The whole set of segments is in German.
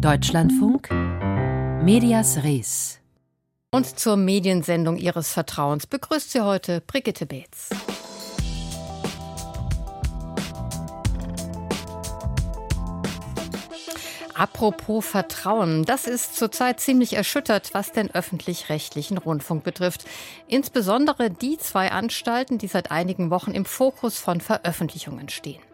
Deutschlandfunk Medias Res. Und zur Mediensendung Ihres Vertrauens begrüßt Sie heute Brigitte Beetz. Apropos Vertrauen, das ist zurzeit ziemlich erschüttert, was den öffentlich-rechtlichen Rundfunk betrifft. Insbesondere die zwei Anstalten, die seit einigen Wochen im Fokus von Veröffentlichungen stehen.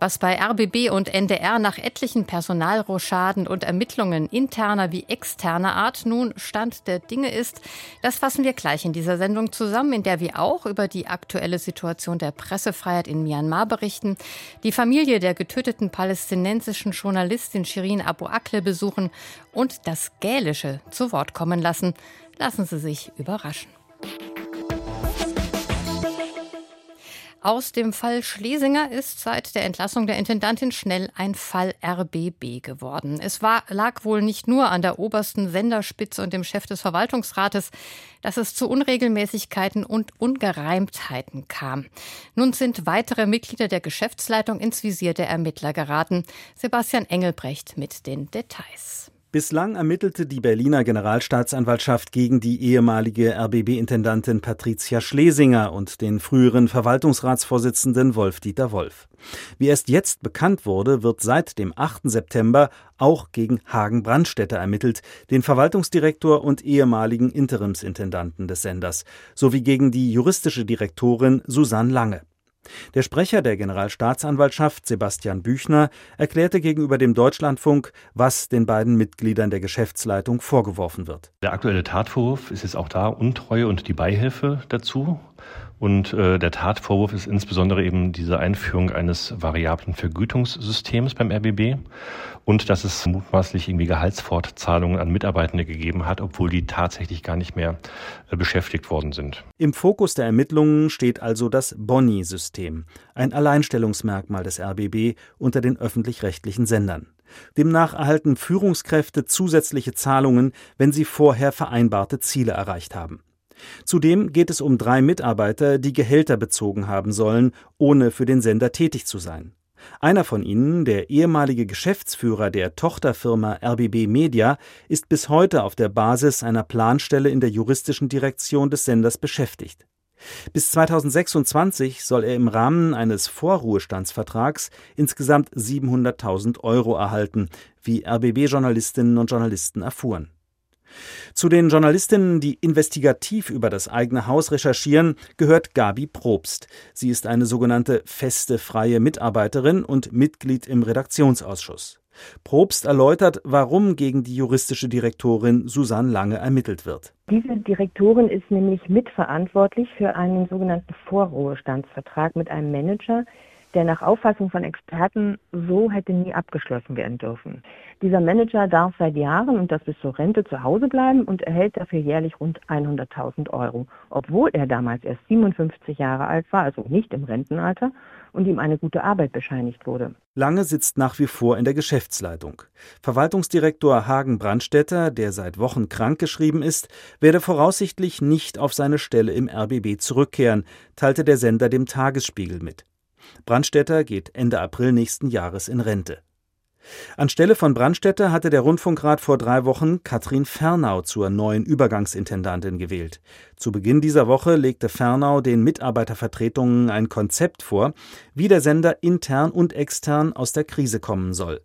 Was bei RBB und NDR nach etlichen Personalrochaden und Ermittlungen interner wie externer Art nun Stand der Dinge ist, das fassen wir gleich in dieser Sendung zusammen, in der wir auch über die aktuelle Situation der Pressefreiheit in Myanmar berichten, die Familie der getöteten palästinensischen Journalistin Shirin Abu Akle besuchen und das Gälische zu Wort kommen lassen. Lassen Sie sich überraschen. Aus dem Fall Schlesinger ist seit der Entlassung der Intendantin schnell ein Fall RBB geworden. Es war, lag wohl nicht nur an der obersten Senderspitze und dem Chef des Verwaltungsrates, dass es zu Unregelmäßigkeiten und Ungereimtheiten kam. Nun sind weitere Mitglieder der Geschäftsleitung ins Visier der Ermittler geraten. Sebastian Engelbrecht mit den Details. Bislang ermittelte die Berliner Generalstaatsanwaltschaft gegen die ehemalige RBB-Intendantin Patricia Schlesinger und den früheren Verwaltungsratsvorsitzenden Wolf-Dieter Wolf. Wie erst jetzt bekannt wurde, wird seit dem 8. September auch gegen Hagen Brandstätter ermittelt, den Verwaltungsdirektor und ehemaligen Interimsintendanten des Senders, sowie gegen die juristische Direktorin Susanne Lange. Der Sprecher der Generalstaatsanwaltschaft, Sebastian Büchner, erklärte gegenüber dem Deutschlandfunk, was den beiden Mitgliedern der Geschäftsleitung vorgeworfen wird. Der aktuelle Tatvorwurf ist jetzt auch da Untreue und die Beihilfe dazu. Und äh, der Tatvorwurf ist insbesondere eben diese Einführung eines variablen Vergütungssystems beim RBB und dass es mutmaßlich irgendwie Gehaltsfortzahlungen an Mitarbeitende gegeben hat, obwohl die tatsächlich gar nicht mehr äh, beschäftigt worden sind. Im Fokus der Ermittlungen steht also das Boni-System, ein Alleinstellungsmerkmal des RBB unter den öffentlich-rechtlichen Sendern. Demnach erhalten Führungskräfte zusätzliche Zahlungen, wenn sie vorher vereinbarte Ziele erreicht haben. Zudem geht es um drei Mitarbeiter, die Gehälter bezogen haben sollen, ohne für den Sender tätig zu sein. Einer von ihnen, der ehemalige Geschäftsführer der Tochterfirma RBB Media, ist bis heute auf der Basis einer Planstelle in der juristischen Direktion des Senders beschäftigt. Bis 2026 soll er im Rahmen eines Vorruhestandsvertrags insgesamt 700.000 Euro erhalten, wie RBB-Journalistinnen und Journalisten erfuhren. Zu den Journalistinnen, die investigativ über das eigene Haus recherchieren, gehört Gabi Probst. Sie ist eine sogenannte feste freie Mitarbeiterin und Mitglied im Redaktionsausschuss. Probst erläutert, warum gegen die juristische Direktorin Susanne Lange ermittelt wird. Diese Direktorin ist nämlich mitverantwortlich für einen sogenannten Vorruhestandsvertrag mit einem Manager, der nach Auffassung von Experten so hätte nie abgeschlossen werden dürfen. Dieser Manager darf seit Jahren und das bis zur Rente zu Hause bleiben und erhält dafür jährlich rund 100.000 Euro, obwohl er damals erst 57 Jahre alt war, also nicht im Rentenalter, und ihm eine gute Arbeit bescheinigt wurde. Lange sitzt nach wie vor in der Geschäftsleitung. Verwaltungsdirektor Hagen Brandstätter, der seit Wochen krankgeschrieben ist, werde voraussichtlich nicht auf seine Stelle im RBB zurückkehren, teilte der Sender dem Tagesspiegel mit. Brandstätter geht Ende April nächsten Jahres in Rente. Anstelle von Brandstätter hatte der Rundfunkrat vor drei Wochen Katrin Fernau zur neuen Übergangsintendantin gewählt. Zu Beginn dieser Woche legte Fernau den Mitarbeitervertretungen ein Konzept vor, wie der Sender intern und extern aus der Krise kommen soll.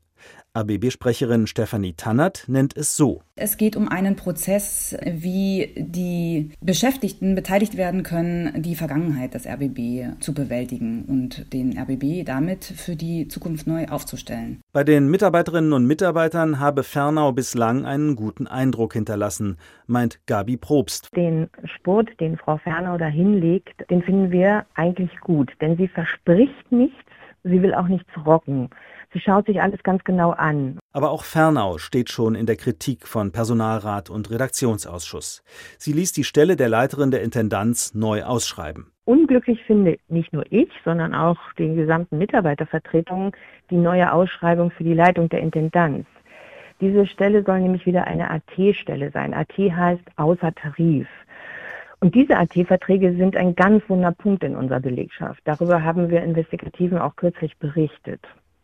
ABB-Sprecherin Stefanie Tannert nennt es so. Es geht um einen Prozess, wie die Beschäftigten beteiligt werden können, die Vergangenheit des RBB zu bewältigen und den RBB damit für die Zukunft neu aufzustellen. Bei den Mitarbeiterinnen und Mitarbeitern habe Fernau bislang einen guten Eindruck hinterlassen, meint Gabi Probst. Den Sport, den Frau Fernau da hinlegt, den finden wir eigentlich gut, denn sie verspricht nichts, sie will auch nichts rocken. Sie schaut sich alles ganz genau an. Aber auch Fernau steht schon in der Kritik von Personalrat und Redaktionsausschuss. Sie ließ die Stelle der Leiterin der Intendanz neu ausschreiben. Unglücklich finde nicht nur ich, sondern auch die gesamten Mitarbeitervertretungen die neue Ausschreibung für die Leitung der Intendanz. Diese Stelle soll nämlich wieder eine AT-Stelle sein. AT heißt außer Tarif. Und diese AT-Verträge sind ein ganz wunder Punkt in unserer Belegschaft. Darüber haben wir Investigativen auch kürzlich berichtet.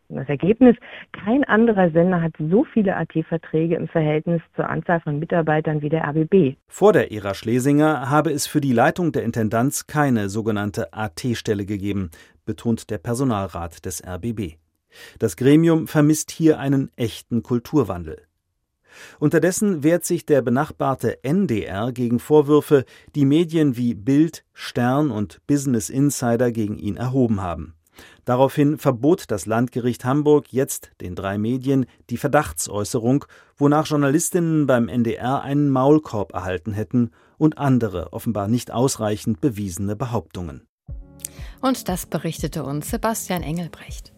Das Ergebnis, kein anderer Sender hat so viele AT-Verträge im Verhältnis zur Anzahl von Mitarbeitern wie der RBB. Vor der Ära Schlesinger habe es für die Leitung der Intendanz keine sogenannte AT-Stelle gegeben, betont der Personalrat des RBB. Das Gremium vermisst hier einen echten Kulturwandel. Unterdessen wehrt sich der benachbarte NDR gegen Vorwürfe, die Medien wie Bild, Stern und Business Insider gegen ihn erhoben haben. Daraufhin verbot das Landgericht Hamburg jetzt den drei Medien die Verdachtsäußerung, wonach Journalistinnen beim NDR einen Maulkorb erhalten hätten und andere offenbar nicht ausreichend bewiesene Behauptungen. Und das berichtete uns Sebastian Engelbrecht.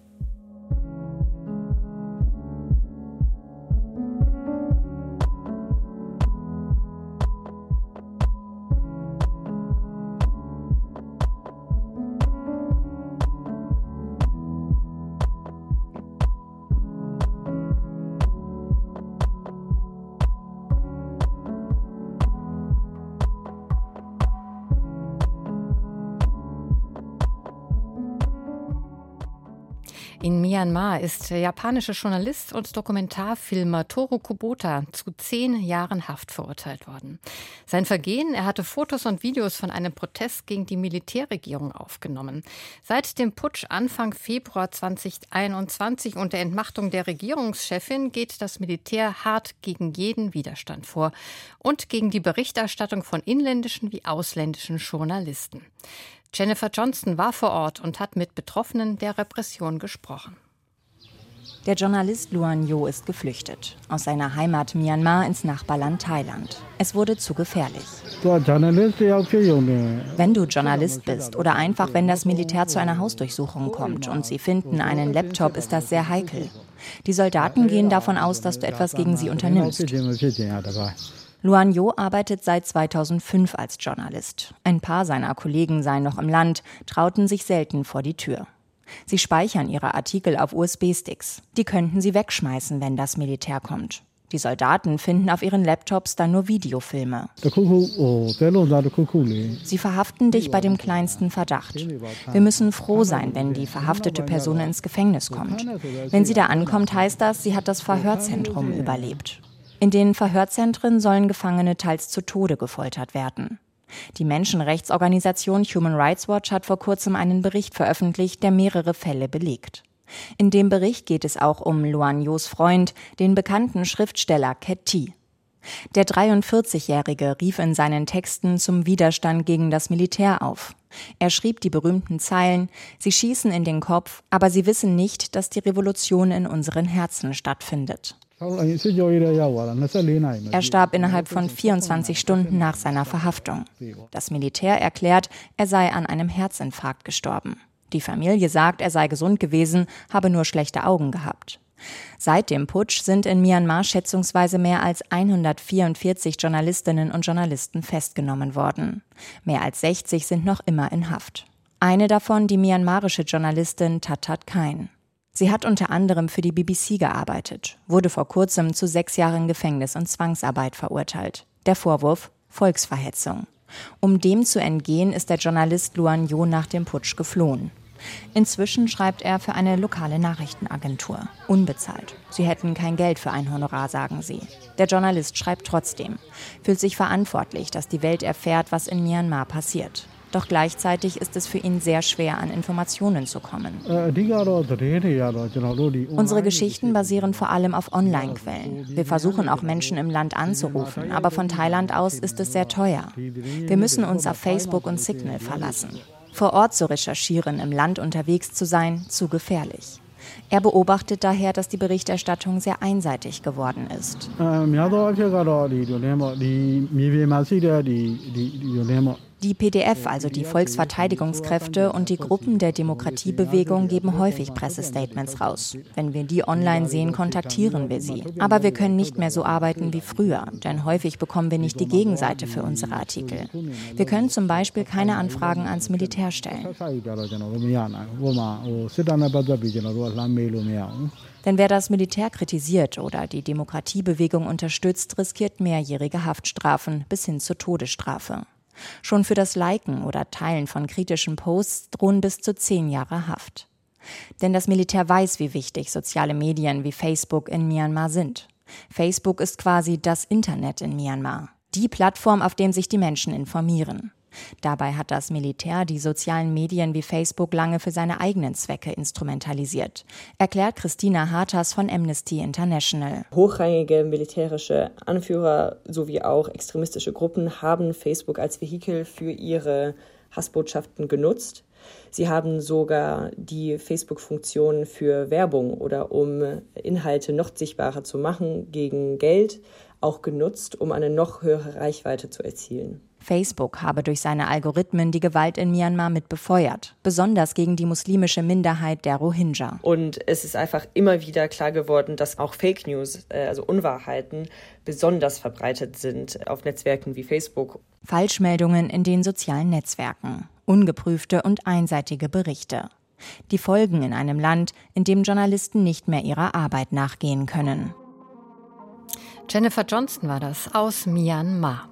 In Myanmar ist der japanische Journalist und Dokumentarfilmer Toru Kubota zu zehn Jahren Haft verurteilt worden. Sein Vergehen, er hatte Fotos und Videos von einem Protest gegen die Militärregierung aufgenommen. Seit dem Putsch Anfang Februar 2021 und der Entmachtung der Regierungschefin geht das Militär hart gegen jeden Widerstand vor und gegen die Berichterstattung von inländischen wie ausländischen Journalisten. Jennifer Johnston war vor Ort und hat mit Betroffenen der Repression gesprochen. Der Journalist Luan Yo ist geflüchtet. Aus seiner Heimat Myanmar ins Nachbarland Thailand. Es wurde zu gefährlich. Wenn du Journalist bist oder einfach wenn das Militär zu einer Hausdurchsuchung kommt und sie finden einen Laptop, ist das sehr heikel. Die Soldaten gehen davon aus, dass du etwas gegen sie unternimmst. Luan Yo arbeitet seit 2005 als Journalist. Ein paar seiner Kollegen seien noch im Land, trauten sich selten vor die Tür. Sie speichern ihre Artikel auf USB-Sticks. Die könnten sie wegschmeißen, wenn das Militär kommt. Die Soldaten finden auf ihren Laptops dann nur Videofilme. Sie verhaften dich bei dem kleinsten Verdacht. Wir müssen froh sein, wenn die verhaftete Person ins Gefängnis kommt. Wenn sie da ankommt, heißt das, sie hat das Verhörzentrum überlebt. In den Verhörzentren sollen Gefangene teils zu Tode gefoltert werden. Die Menschenrechtsorganisation Human Rights Watch hat vor kurzem einen Bericht veröffentlicht, der mehrere Fälle belegt. In dem Bericht geht es auch um Luan Yos Freund, den bekannten Schriftsteller Ket Thi. Der 43-Jährige rief in seinen Texten zum Widerstand gegen das Militär auf. Er schrieb die berühmten Zeilen, Sie schießen in den Kopf, aber sie wissen nicht, dass die Revolution in unseren Herzen stattfindet. Er starb innerhalb von 24 Stunden nach seiner Verhaftung. Das Militär erklärt, er sei an einem Herzinfarkt gestorben. Die Familie sagt, er sei gesund gewesen, habe nur schlechte Augen gehabt. Seit dem Putsch sind in Myanmar schätzungsweise mehr als 144 Journalistinnen und Journalisten festgenommen worden. Mehr als 60 sind noch immer in Haft. Eine davon die myanmarische Journalistin Tatat Kain. Sie hat unter anderem für die BBC gearbeitet, wurde vor kurzem zu sechs Jahren Gefängnis und Zwangsarbeit verurteilt. Der Vorwurf Volksverhetzung. Um dem zu entgehen, ist der Journalist Luan Yo nach dem Putsch geflohen. Inzwischen schreibt er für eine lokale Nachrichtenagentur. Unbezahlt. Sie hätten kein Geld für ein Honorar, sagen sie. Der Journalist schreibt trotzdem, fühlt sich verantwortlich, dass die Welt erfährt, was in Myanmar passiert. Doch gleichzeitig ist es für ihn sehr schwer, an Informationen zu kommen. Unsere Geschichten basieren vor allem auf Online-Quellen. Wir versuchen auch Menschen im Land anzurufen, aber von Thailand aus ist es sehr teuer. Wir müssen uns auf Facebook und Signal verlassen. Vor Ort zu recherchieren, im Land unterwegs zu sein, zu gefährlich. Er beobachtet daher, dass die Berichterstattung sehr einseitig geworden ist. Die PDF, also die Volksverteidigungskräfte und die Gruppen der Demokratiebewegung geben häufig Pressestatements raus. Wenn wir die online sehen, kontaktieren wir sie. Aber wir können nicht mehr so arbeiten wie früher, denn häufig bekommen wir nicht die Gegenseite für unsere Artikel. Wir können zum Beispiel keine Anfragen ans Militär stellen. Denn wer das Militär kritisiert oder die Demokratiebewegung unterstützt, riskiert mehrjährige Haftstrafen bis hin zur Todesstrafe. Schon für das Liken oder Teilen von kritischen Posts drohen bis zu zehn Jahre Haft. Denn das Militär weiß, wie wichtig soziale Medien wie Facebook in Myanmar sind. Facebook ist quasi das Internet in Myanmar. Die Plattform, auf dem sich die Menschen informieren. Dabei hat das Militär die sozialen Medien wie Facebook lange für seine eigenen Zwecke instrumentalisiert, erklärt Christina Hartas von Amnesty International. Hochrangige militärische Anführer sowie auch extremistische Gruppen haben Facebook als Vehikel für ihre Hassbotschaften genutzt. Sie haben sogar die Facebook-Funktion für Werbung oder um Inhalte noch sichtbarer zu machen gegen Geld auch genutzt, um eine noch höhere Reichweite zu erzielen. Facebook habe durch seine Algorithmen die Gewalt in Myanmar mit befeuert, besonders gegen die muslimische Minderheit der Rohingya. Und es ist einfach immer wieder klar geworden, dass auch Fake News, äh, also Unwahrheiten, besonders verbreitet sind auf Netzwerken wie Facebook. Falschmeldungen in den sozialen Netzwerken, ungeprüfte und einseitige Berichte. Die Folgen in einem Land, in dem Journalisten nicht mehr ihrer Arbeit nachgehen können. Jennifer Johnston war das aus Myanmar.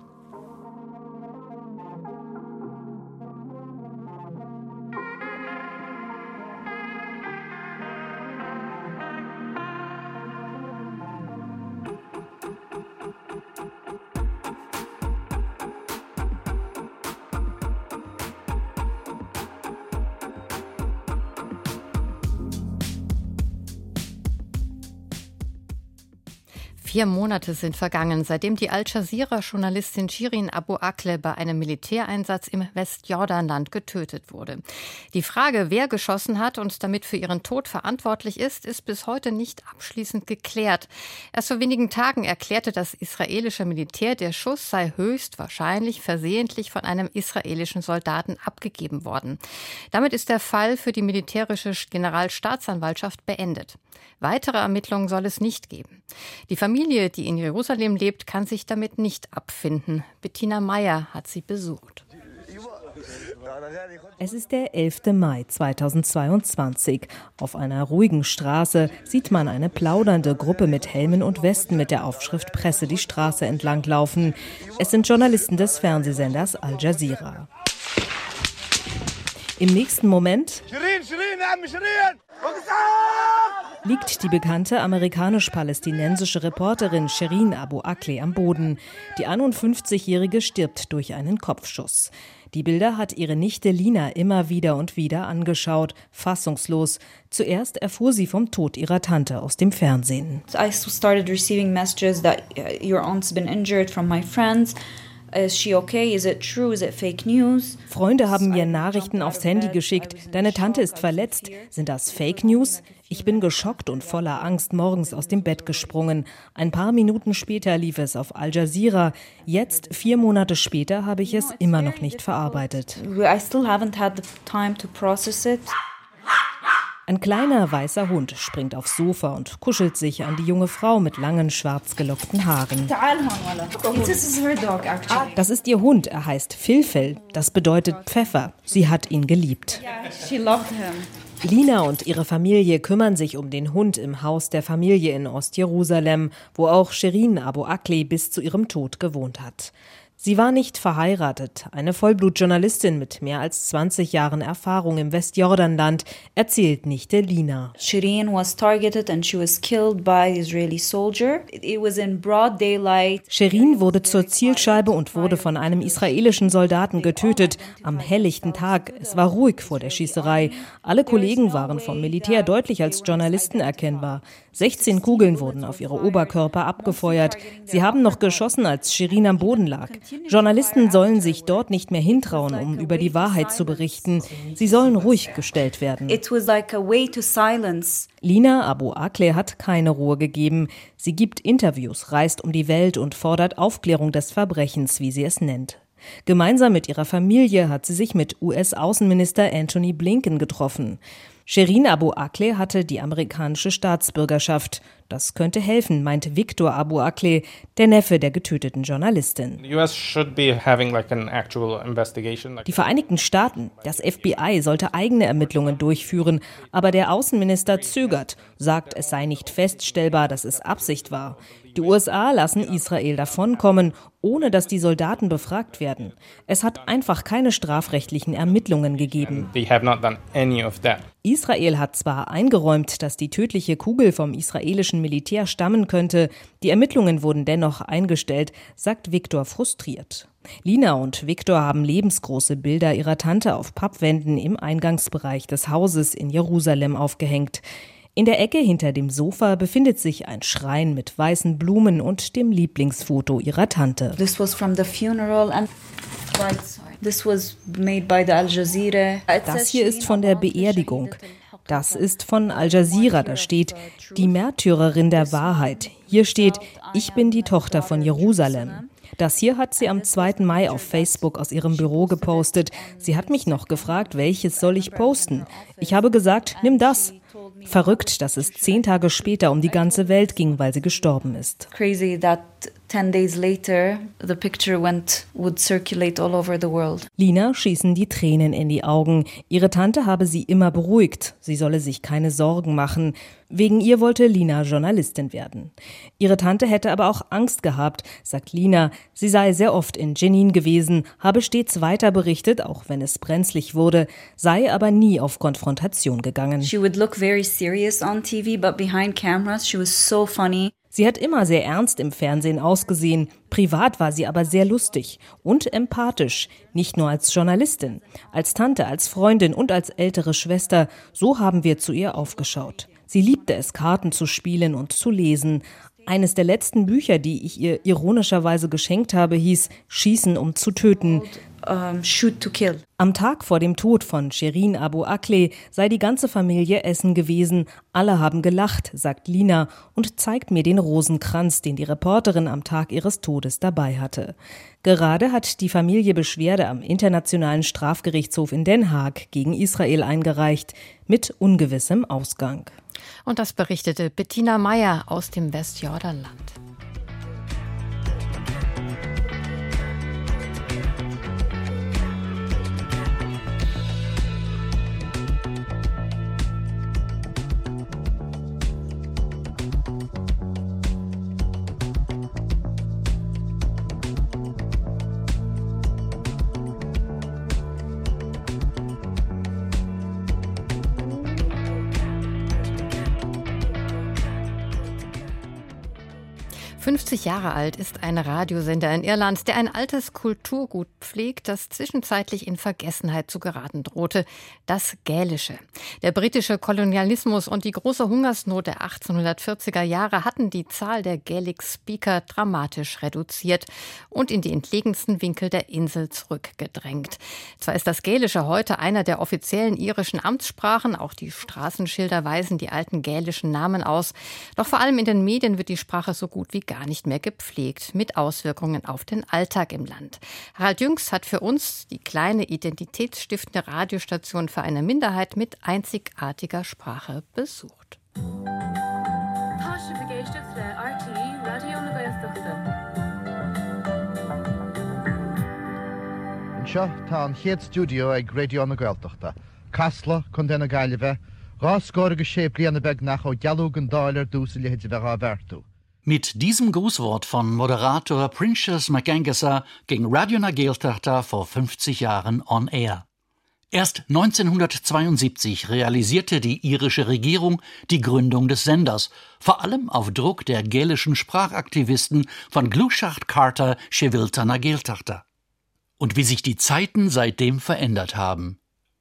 Vier Monate sind vergangen, seitdem die Al Jazeera-Journalistin Shirin Abu Akleh bei einem Militäreinsatz im Westjordanland getötet wurde. Die Frage, wer geschossen hat und damit für ihren Tod verantwortlich ist, ist bis heute nicht abschließend geklärt. Erst vor wenigen Tagen erklärte das israelische Militär, der Schuss sei höchstwahrscheinlich versehentlich von einem israelischen Soldaten abgegeben worden. Damit ist der Fall für die militärische Generalstaatsanwaltschaft beendet. Weitere Ermittlungen soll es nicht geben. Die Familie, die in Jerusalem lebt, kann sich damit nicht abfinden. Bettina Meyer hat sie besucht. Es ist der 11. Mai 2022. Auf einer ruhigen Straße sieht man eine plaudernde Gruppe mit Helmen und Westen mit der Aufschrift Presse die Straße entlang laufen. Es sind Journalisten des Fernsehsenders Al Jazeera. Im nächsten Moment liegt die bekannte amerikanisch-palästinensische Reporterin Sherin Abu Akleh am Boden. Die 51-Jährige stirbt durch einen Kopfschuss. Die Bilder hat ihre Nichte Lina immer wieder und wieder angeschaut, fassungslos. Zuerst erfuhr sie vom Tod ihrer Tante aus dem Fernsehen. I started receiving messages that your aunt's been injured from my friends. Is she okay? Is it true? Is it fake news? Freunde haben mir Nachrichten aufs Handy geschickt. Deine Tante ist verletzt. Sind das Fake News? Ich bin geschockt und voller Angst morgens aus dem Bett gesprungen. Ein paar Minuten später lief es auf Al Jazeera. Jetzt, vier Monate später, habe ich es immer noch nicht verarbeitet. I still haven't had the time to process it. Ein kleiner weißer Hund springt aufs Sofa und kuschelt sich an die junge Frau mit langen schwarz gelockten Haaren. Das ist ihr Hund, er heißt Filfel. Das bedeutet Pfeffer. Sie hat ihn geliebt. Lina und ihre Familie kümmern sich um den Hund im Haus der Familie in Ostjerusalem, wo auch Sherin Abu Akleh bis zu ihrem Tod gewohnt hat. Sie war nicht verheiratet. Eine Vollblutjournalistin mit mehr als 20 Jahren Erfahrung im Westjordanland erzählt Nichte Lina. Shirin was targeted and she was killed by Israeli soldier. It was in broad daylight. Shirin wurde zur Zielscheibe und wurde von einem israelischen Soldaten getötet am helllichten Tag. Es war ruhig vor der Schießerei. Alle Kollegen waren vom Militär deutlich als Journalisten erkennbar. 16 Kugeln wurden auf ihre Oberkörper abgefeuert. Sie haben noch geschossen, als Shirin am Boden lag. Journalisten sollen sich dort nicht mehr hintrauen, um über die Wahrheit zu berichten. Sie sollen ruhig gestellt werden. Lina Abu Akleh hat keine Ruhe gegeben. Sie gibt Interviews, reist um die Welt und fordert Aufklärung des Verbrechens, wie sie es nennt. Gemeinsam mit ihrer Familie hat sie sich mit US-Außenminister Anthony Blinken getroffen. Sherin Abu Akleh hatte die amerikanische Staatsbürgerschaft. Das könnte helfen, meint Victor Abu Akleh, der Neffe der getöteten Journalistin. Die Vereinigten Staaten, das FBI sollte eigene Ermittlungen durchführen, aber der Außenminister zögert, sagt, es sei nicht feststellbar, dass es Absicht war. Die USA lassen Israel davonkommen, ohne dass die Soldaten befragt werden. Es hat einfach keine strafrechtlichen Ermittlungen gegeben. Israel hat zwar eingeräumt, dass die tödliche Kugel vom israelischen Militär stammen könnte, die Ermittlungen wurden dennoch eingestellt, sagt Viktor frustriert. Lina und Viktor haben lebensgroße Bilder ihrer Tante auf Pappwänden im Eingangsbereich des Hauses in Jerusalem aufgehängt. In der Ecke hinter dem Sofa befindet sich ein Schrein mit weißen Blumen und dem Lieblingsfoto ihrer Tante. This was from the funeral and this was made by the Al Jazeera. Das hier ist von der Beerdigung. Das ist von Al Jazeera, da steht die Märtyrerin der Wahrheit. Hier steht, ich bin die Tochter von Jerusalem. Das hier hat sie am 2. Mai auf Facebook aus ihrem Büro gepostet. Sie hat mich noch gefragt, welches soll ich posten? Ich habe gesagt, nimm das. Verrückt, dass es zehn Tage später um die ganze Welt ging, weil sie gestorben ist. Crazy that 10 days later the picture went would circulate all over the world. Lina schießen die Tränen in die Augen. Ihre Tante habe sie immer beruhigt. Sie solle sich keine Sorgen machen. Wegen ihr wollte Lina Journalistin werden. Ihre Tante hätte aber auch Angst gehabt, sagt Lina. Sie sei sehr oft in Jenin gewesen, habe stets weiter berichtet, auch wenn es brenzlig wurde, sei aber nie auf Konfrontation gegangen. She would look very serious on TV, but behind cameras she was so funny. Sie hat immer sehr ernst im Fernsehen ausgesehen, privat war sie aber sehr lustig und empathisch, nicht nur als Journalistin, als Tante, als Freundin und als ältere Schwester, so haben wir zu ihr aufgeschaut. Sie liebte es, Karten zu spielen und zu lesen. Eines der letzten Bücher, die ich ihr ironischerweise geschenkt habe, hieß Schießen, um zu töten. Um, shoot to kill. Am Tag vor dem Tod von Sherin Abu Akleh sei die ganze Familie essen gewesen. Alle haben gelacht, sagt Lina und zeigt mir den Rosenkranz, den die Reporterin am Tag ihres Todes dabei hatte. Gerade hat die Familie Beschwerde am Internationalen Strafgerichtshof in Den Haag gegen Israel eingereicht, mit ungewissem Ausgang. Und das berichtete Bettina Meyer aus dem Westjordanland. 50 Jahre alt ist ein Radiosender in Irland, der ein altes Kulturgut pflegt, das zwischenzeitlich in Vergessenheit zu geraten drohte, das Gälische. Der britische Kolonialismus und die große Hungersnot der 1840er Jahre hatten die Zahl der Gaelic Speaker dramatisch reduziert und in die entlegensten Winkel der Insel zurückgedrängt. Zwar ist das Gälische heute einer der offiziellen irischen Amtssprachen, auch die Straßenschilder weisen die alten gälischen Namen aus, doch vor allem in den Medien wird die Sprache so gut wie gar nicht mehr gepflegt, mit Auswirkungen auf den Alltag im Land. Harald Jüngs hat für uns die kleine identitätsstiftende Radiostation für eine Minderheit mit einzigartiger Sprache besucht. Seo tá an chéad studio ag gréo na Gailteachta. Casla chun denna gaiile bheith, ráscóir go sé blianana beh nach ó gealú an dáir dúsa lehéidir bheith a bhharú. Mit diesem Grußwort von Moderator Princess McAngesser ging Radio Nageltachta vor 50 Jahren on air. Erst 1972 realisierte die irische Regierung die Gründung des Senders, vor allem auf Druck der gälischen Sprachaktivisten von Gluschacht Carter Chevilta Nageltachta. Und wie sich die Zeiten seitdem verändert haben.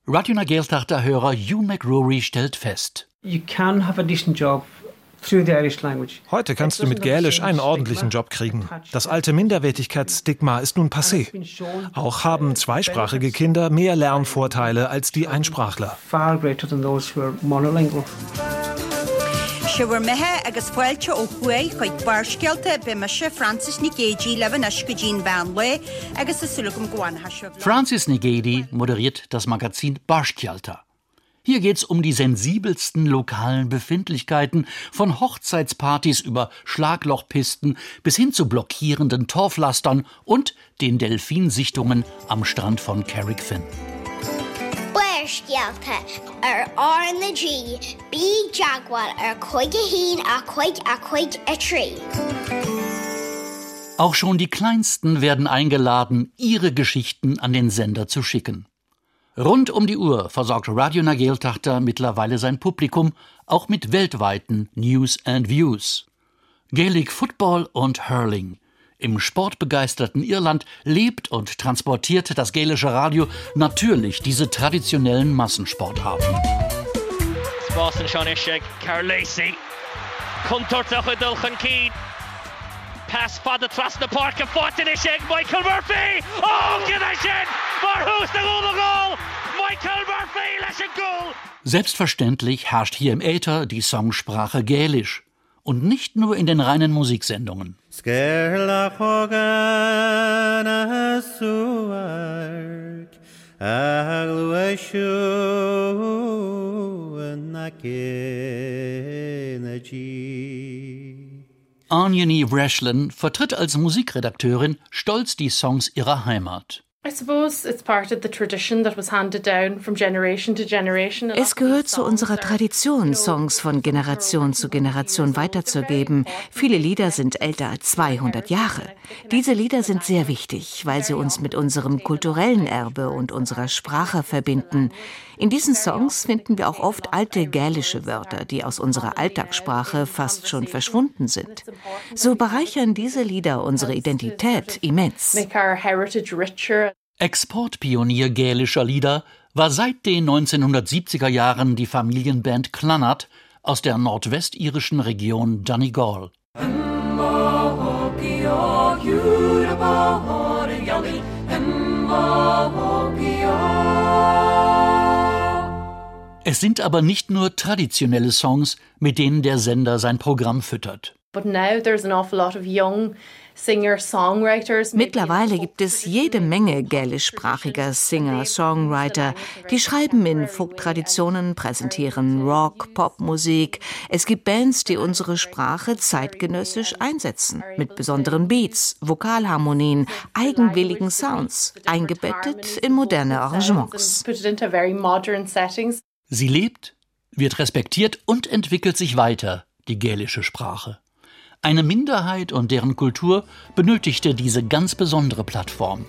Radio Nageltachta-Hörer Hugh McRory stellt fest. You can have a decent job Heute kannst du mit Gälisch einen ordentlichen Job kriegen. Das alte Minderwertigkeitsstigma ist nun passé. Auch haben zweisprachige Kinder mehr Lernvorteile als die Einsprachler. Siwer methe agus foiilte ó chué chuid barscealte be me se Francis le agus Nigedi moderiert das Magazin Barschkialter. Hier geht's um die sensibelsten lokalen Befindlichkeiten, von Hochzeitspartys über Schlaglochpisten bis hin zu blockierenden Torflastern und den Delfinsichtungen am Strand von Carrickfinn. Ar G, Jaguar ar a a a tree. Auch schon die Kleinsten werden eingeladen, ihre Geschichten an den Sender zu schicken. Rund um die Uhr versorgt Radio Nageltachter mittlerweile sein Publikum auch mit weltweiten News and Views. Gaelic Football und Hurling. Im sportbegeisterten Irland lebt und transportiert das gälische Radio natürlich diese traditionellen Massensportarten. Pass fada tras na park a fortin is sé Michael Murphy Oh gin sin Selbstverständlich herrscht hier im Äther die Songsprache Gälisch. Und nicht nur in den reinen Musiksendungen. Anjani Brashlin vertritt als Musikredakteurin stolz die Songs ihrer Heimat. Es gehört zu unserer Tradition, Songs von Generation zu Generation weiterzugeben. Viele Lieder sind älter als 200 Jahre. Diese Lieder sind sehr wichtig, weil sie uns mit unserem kulturellen Erbe und unserer Sprache verbinden. In diesen Songs finden wir auch oft alte gälische Wörter, die aus unserer Alltagssprache fast schon verschwunden sind. So bereichern diese Lieder unsere Identität immens. Exportpionier gälischer Lieder war seit den 1970er Jahren die Familienband Clannad aus der nordwestirischen Region Donegal. Es sind aber nicht nur traditionelle Songs, mit denen der Sender sein Programm füttert. But now there's an awful lot of young Mittlerweile gibt es jede Menge gälischsprachiger Singer, Songwriter, die schreiben in Folk-Traditionen, präsentieren Rock, Popmusik. Es gibt Bands, die unsere Sprache zeitgenössisch einsetzen, mit besonderen Beats, Vokalharmonien, eigenwilligen Sounds, eingebettet in moderne Arrangements. Sie lebt, wird respektiert und entwickelt sich weiter, die gälische Sprache. Eine Minderheit und deren Kultur benötigte diese ganz besondere Plattform.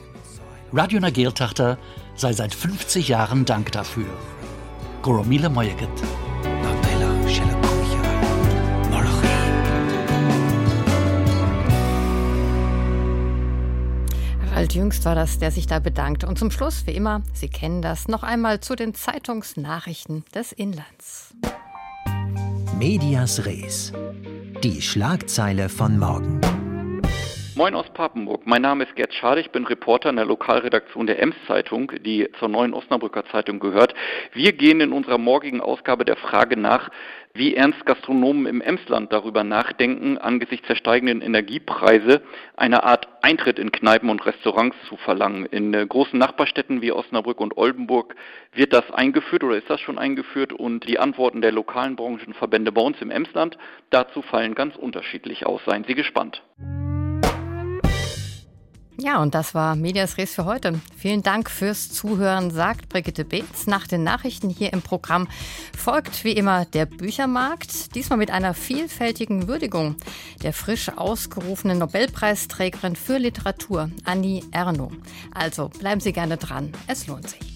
Radio Nageltachter sei seit 50 Jahren Dank dafür. Goromile Moyeget. Harald Jüngst war das, der sich da bedankt. Und zum Schluss, wie immer, Sie kennen das, noch einmal zu den Zeitungsnachrichten des Inlands. Medias Res. Die Schlagzeile von morgen. Moin aus Papenburg. Mein Name ist Gerd Schade. Ich bin Reporter in der Lokalredaktion der Ems-Zeitung, die zur neuen Osnabrücker Zeitung gehört. Wir gehen in unserer morgigen Ausgabe der Frage nach, wie ernst Gastronomen im Emsland darüber nachdenken, angesichts der steigenden Energiepreise eine Art Eintritt in Kneipen und Restaurants zu verlangen. In äh, großen Nachbarstädten wie Osnabrück und Oldenburg wird das eingeführt oder ist das schon eingeführt und die Antworten der lokalen Branchenverbände bei uns im Emsland dazu fallen ganz unterschiedlich aus. Seien Sie gespannt. Ja, und das war Medias Res für heute. Vielen Dank fürs Zuhören, sagt Brigitte Beetz. Nach den Nachrichten hier im Programm folgt wie immer der Büchermarkt, diesmal mit einer vielfältigen Würdigung der frisch ausgerufenen Nobelpreisträgerin für Literatur, Annie Ernaux. Also bleiben Sie gerne dran, es lohnt sich.